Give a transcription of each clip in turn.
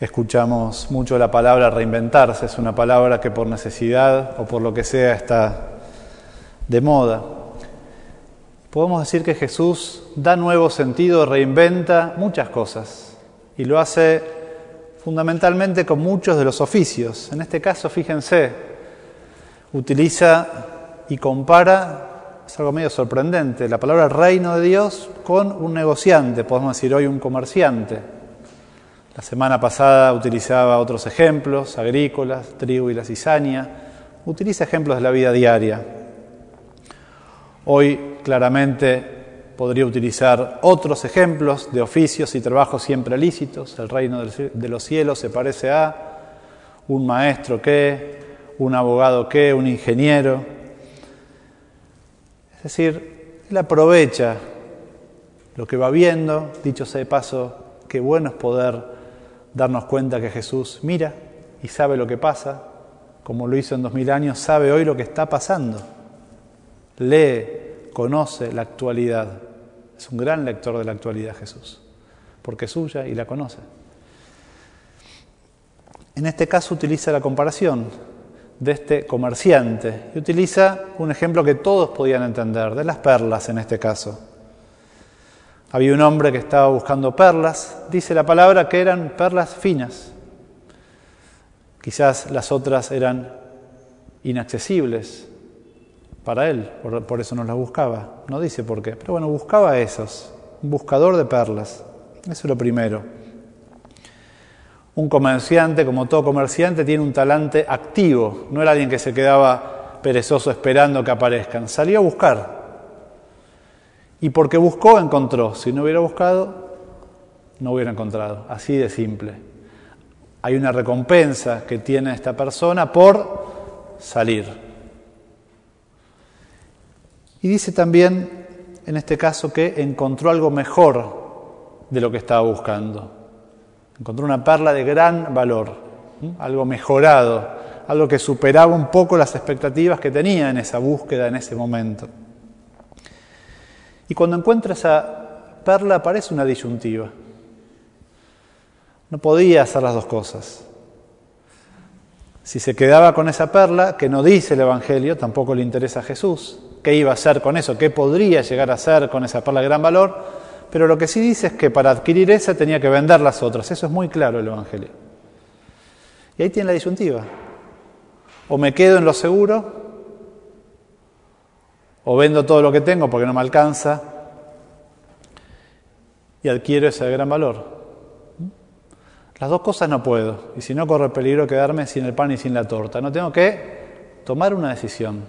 Escuchamos mucho la palabra reinventarse, es una palabra que por necesidad o por lo que sea está de moda. Podemos decir que Jesús da nuevo sentido, reinventa muchas cosas y lo hace fundamentalmente con muchos de los oficios. En este caso, fíjense, utiliza y compara es algo medio sorprendente. La palabra reino de Dios con un negociante, podemos decir hoy un comerciante. La semana pasada utilizaba otros ejemplos, agrícolas, trigo y la cizaña. Utiliza ejemplos de la vida diaria. Hoy claramente podría utilizar otros ejemplos de oficios y trabajos siempre lícitos. El reino de los cielos se parece a un maestro que, un abogado que, un ingeniero. Es decir, él aprovecha lo que va viendo, dicho sea de paso, qué bueno es poder darnos cuenta que Jesús mira y sabe lo que pasa, como lo hizo en dos mil años, sabe hoy lo que está pasando. Lee, conoce la actualidad. Es un gran lector de la actualidad Jesús, porque es suya y la conoce. En este caso utiliza la comparación de este comerciante y utiliza un ejemplo que todos podían entender, de las perlas en este caso. Había un hombre que estaba buscando perlas, dice la palabra que eran perlas finas. Quizás las otras eran inaccesibles para él, por, eso no las buscaba. No dice por qué, pero bueno, buscaba esos, un buscador de perlas. Eso es lo primero. Un comerciante, como todo comerciante, tiene un talante activo, no era alguien que se quedaba perezoso esperando que aparezcan, salió a buscar. Y porque buscó, encontró. Si no hubiera buscado, no hubiera encontrado. Así de simple. Hay una recompensa que tiene esta persona por salir. Y dice también, en este caso, que encontró algo mejor de lo que estaba buscando. Encontró una perla de gran valor, algo mejorado, algo que superaba un poco las expectativas que tenía en esa búsqueda en ese momento. Y cuando encuentra esa perla aparece una disyuntiva. No podía hacer las dos cosas. Si se quedaba con esa perla, que no dice el Evangelio, tampoco le interesa a Jesús, ¿qué iba a hacer con eso? ¿Qué podría llegar a hacer con esa perla de gran valor? pero lo que sí dice es que para adquirir esa tenía que vender las otras. Eso es muy claro el Evangelio. Y ahí tiene la disyuntiva. O me quedo en lo seguro, o vendo todo lo que tengo porque no me alcanza y adquiero ese gran valor. Las dos cosas no puedo, y si no corre peligro quedarme sin el pan y sin la torta. No tengo que tomar una decisión.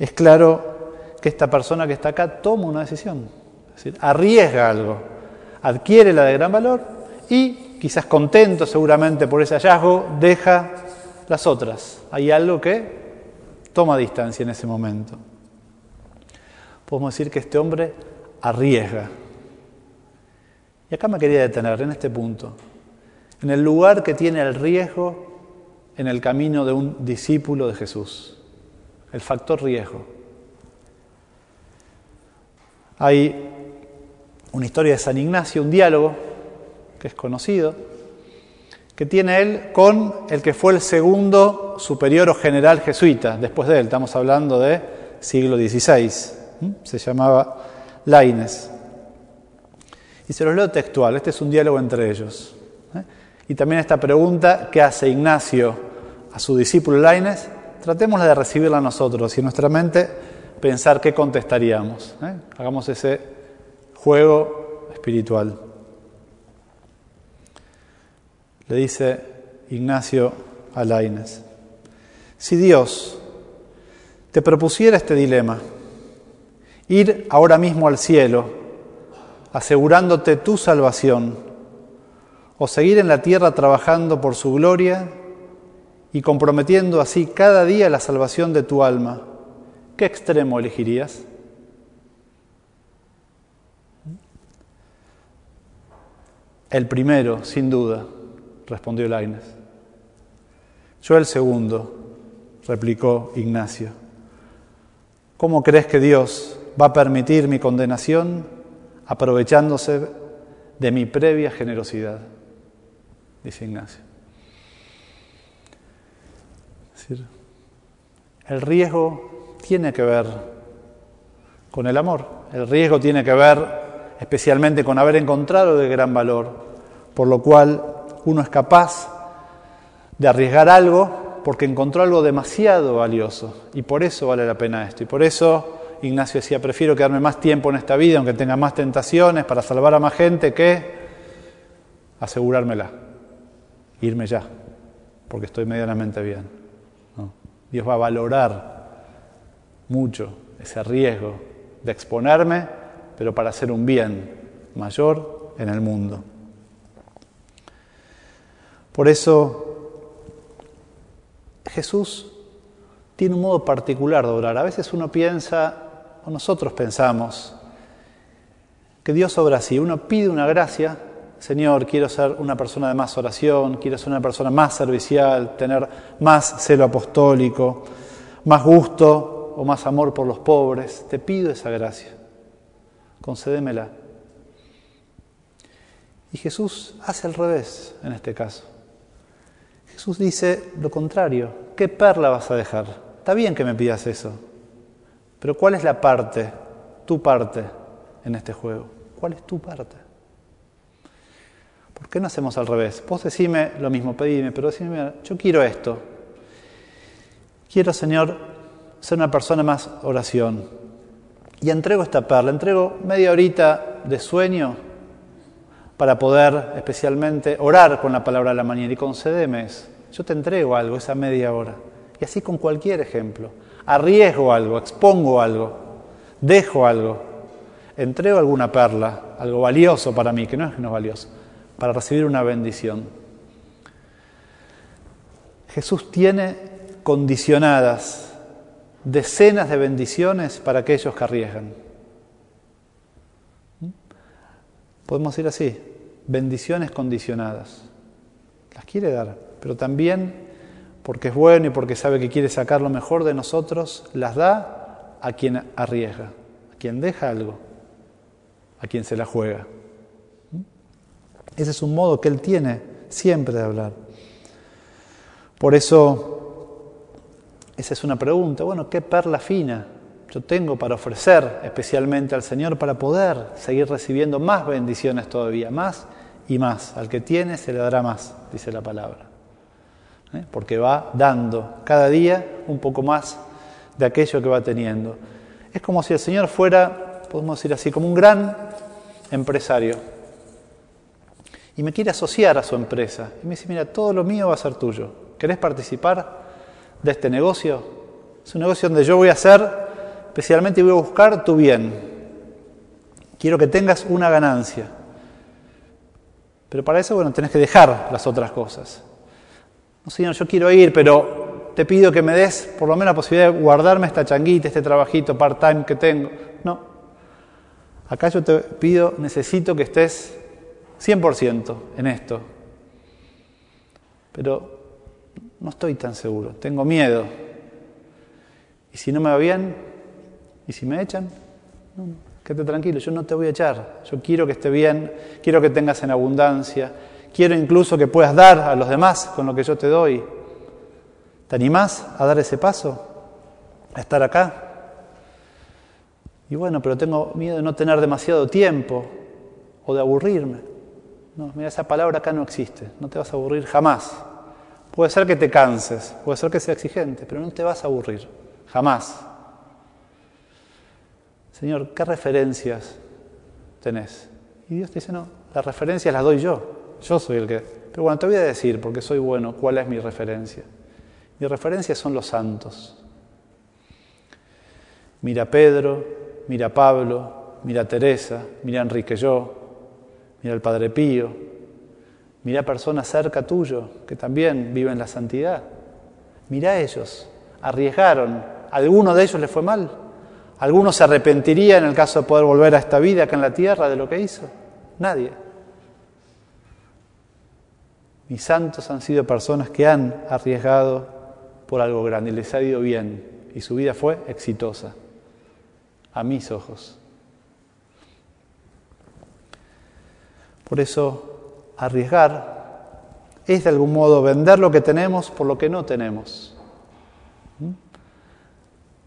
Es claro que esta persona que está acá toma una decisión, es decir, arriesga algo, adquiere la de gran valor y quizás contento seguramente por ese hallazgo, deja las otras. Hay algo que toma distancia en ese momento. Podemos decir que este hombre arriesga. Y acá me quería detener en este punto, en el lugar que tiene el riesgo en el camino de un discípulo de Jesús, el factor riesgo. Hay una historia de San Ignacio, un diálogo que es conocido, que tiene él con el que fue el segundo superior o general jesuita, después de él, estamos hablando de siglo XVI, se llamaba Laines. Y se los leo textual, este es un diálogo entre ellos. ¿eh? Y también esta pregunta que hace Ignacio a su discípulo Laines, tratémosla de recibirla nosotros y en nuestra mente pensar qué contestaríamos. ¿eh? Hagamos ese juego espiritual. Le dice Ignacio Alaines, si Dios te propusiera este dilema, ir ahora mismo al cielo, asegurándote tu salvación, o seguir en la tierra trabajando por su gloria y comprometiendo así cada día la salvación de tu alma, ¿qué extremo elegirías? El primero, sin duda, respondió Laines. Yo el segundo, replicó Ignacio. ¿Cómo crees que Dios va a permitir mi condenación aprovechándose de mi previa generosidad? dice Ignacio. El riesgo tiene que ver con el amor. El riesgo tiene que ver especialmente con haber encontrado de gran valor, por lo cual uno es capaz de arriesgar algo porque encontró algo demasiado valioso y por eso vale la pena esto. Y por eso Ignacio decía, prefiero quedarme más tiempo en esta vida, aunque tenga más tentaciones, para salvar a más gente, que asegurármela, irme ya, porque estoy medianamente bien. Dios va a valorar mucho ese riesgo de exponerme, pero para hacer un bien mayor en el mundo. Por eso Jesús tiene un modo particular de orar. A veces uno piensa, o nosotros pensamos, que Dios obra así. Uno pide una gracia, Señor, quiero ser una persona de más oración, quiero ser una persona más servicial, tener más celo apostólico, más gusto o más amor por los pobres. Te pido esa gracia, concédemela. Y Jesús hace al revés en este caso. Jesús dice lo contrario, ¿qué perla vas a dejar? Está bien que me pidas eso, pero ¿cuál es la parte, tu parte en este juego? ¿Cuál es tu parte? ¿Por qué no hacemos al revés? Vos decime lo mismo, pedime, pero decime, yo quiero esto. Quiero, Señor, ser una persona más oración. Y entrego esta perla, entrego media horita de sueño para poder especialmente orar con la palabra de la mañana y concedeme. Yo te entrego algo, esa media hora. Y así con cualquier ejemplo. Arriesgo algo, expongo algo, dejo algo, entrego alguna perla, algo valioso para mí, que no es que no es valioso, para recibir una bendición. Jesús tiene condicionadas decenas de bendiciones para aquellos que arriesgan. ¿Mm? Podemos decir así, bendiciones condicionadas. Las quiere dar, pero también porque es bueno y porque sabe que quiere sacar lo mejor de nosotros, las da a quien arriesga, a quien deja algo, a quien se la juega. Ese es un modo que Él tiene siempre de hablar. Por eso, esa es una pregunta, bueno, ¿qué perla fina yo tengo para ofrecer especialmente al Señor para poder seguir recibiendo más bendiciones todavía, más y más. Al que tiene se le dará más, dice la palabra. ¿Eh? Porque va dando cada día un poco más de aquello que va teniendo. Es como si el Señor fuera, podemos decir así, como un gran empresario. Y me quiere asociar a su empresa. Y me dice, mira, todo lo mío va a ser tuyo. ¿Querés participar de este negocio? Es un negocio donde yo voy a hacer especialmente voy a buscar tu bien. Quiero que tengas una ganancia. Pero para eso, bueno, tenés que dejar las otras cosas. No, Señor, yo quiero ir, pero te pido que me des por lo menos la posibilidad de guardarme esta changuita, este trabajito part-time que tengo. No. Acá yo te pido, necesito que estés 100% en esto. Pero no estoy tan seguro, tengo miedo. Y si no me va bien, ¿Y si me echan? No, quédate tranquilo, yo no te voy a echar. Yo quiero que esté bien, quiero que tengas en abundancia, quiero incluso que puedas dar a los demás con lo que yo te doy. ¿Te animás a dar ese paso? ¿A estar acá? Y bueno, pero tengo miedo de no tener demasiado tiempo o de aburrirme. No, mira, esa palabra acá no existe, no te vas a aburrir jamás. Puede ser que te canses, puede ser que sea exigente, pero no te vas a aburrir, jamás. Señor, ¿qué referencias tenés? Y Dios dice, no, las referencias las doy yo, yo soy el que... Pero bueno, te voy a decir, porque soy bueno, cuál es mi referencia. Mi referencia son los santos. Mira Pedro, mira Pablo, mira Teresa, mira Enrique yo, mira al Padre Pío, mira personas cerca tuyo que también viven la santidad. Mira a ellos, arriesgaron, ¿a alguno de ellos le fue mal? ¿Alguno se arrepentiría en el caso de poder volver a esta vida acá en la tierra de lo que hizo? Nadie. Mis santos han sido personas que han arriesgado por algo grande y les ha ido bien y su vida fue exitosa, a mis ojos. Por eso, arriesgar es de algún modo vender lo que tenemos por lo que no tenemos. ¿Mm?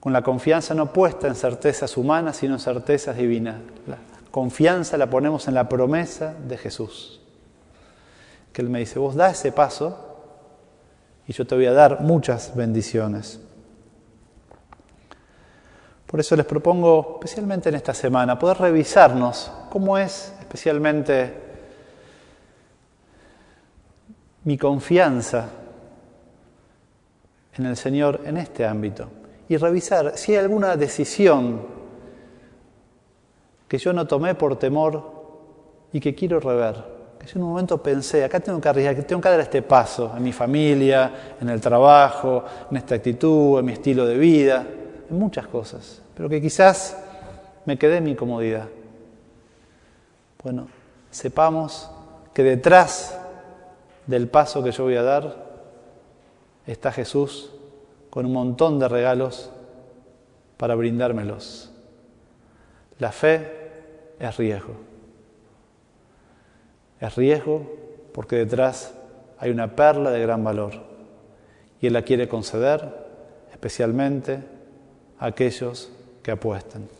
Con la confianza no puesta en certezas humanas, sino en certezas divinas. La confianza la ponemos en la promesa de Jesús. Que Él me dice, vos da ese paso y yo te voy a dar muchas bendiciones. Por eso les propongo, especialmente en esta semana, poder revisarnos cómo es especialmente mi confianza en el Señor en este ámbito y revisar si hay alguna decisión que yo no tomé por temor y que quiero rever. Que yo en un momento pensé, acá tengo que arriesgar, que tengo que dar este paso en mi familia, en el trabajo, en esta actitud, en mi estilo de vida, en muchas cosas, pero que quizás me quedé en mi comodidad. Bueno, sepamos que detrás del paso que yo voy a dar está Jesús con un montón de regalos para brindármelos. La fe es riesgo. Es riesgo porque detrás hay una perla de gran valor y Él la quiere conceder especialmente a aquellos que apuestan.